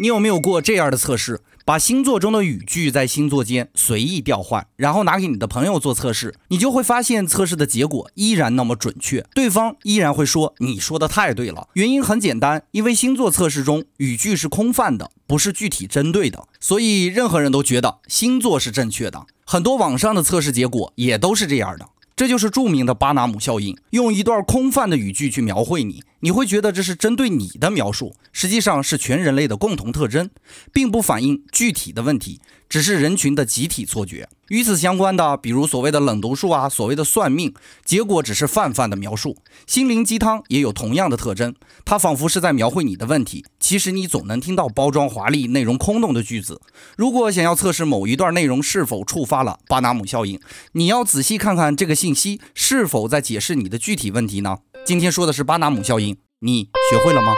你有没有过这样的测试？把星座中的语句在星座间随意调换，然后拿给你的朋友做测试，你就会发现测试的结果依然那么准确，对方依然会说你说的太对了。原因很简单，因为星座测试中语句是空泛的，不是具体针对的，所以任何人都觉得星座是正确的。很多网上的测试结果也都是这样的。这就是著名的巴纳姆效应，用一段空泛的语句去描绘你，你会觉得这是针对你的描述，实际上是全人类的共同特征，并不反映具体的问题。只是人群的集体错觉。与此相关的，比如所谓的冷读术啊，所谓的算命，结果只是泛泛的描述。心灵鸡汤也有同样的特征，它仿佛是在描绘你的问题，其实你总能听到包装华丽、内容空洞的句子。如果想要测试某一段内容是否触发了巴纳姆效应，你要仔细看看这个信息是否在解释你的具体问题呢？今天说的是巴纳姆效应，你学会了吗？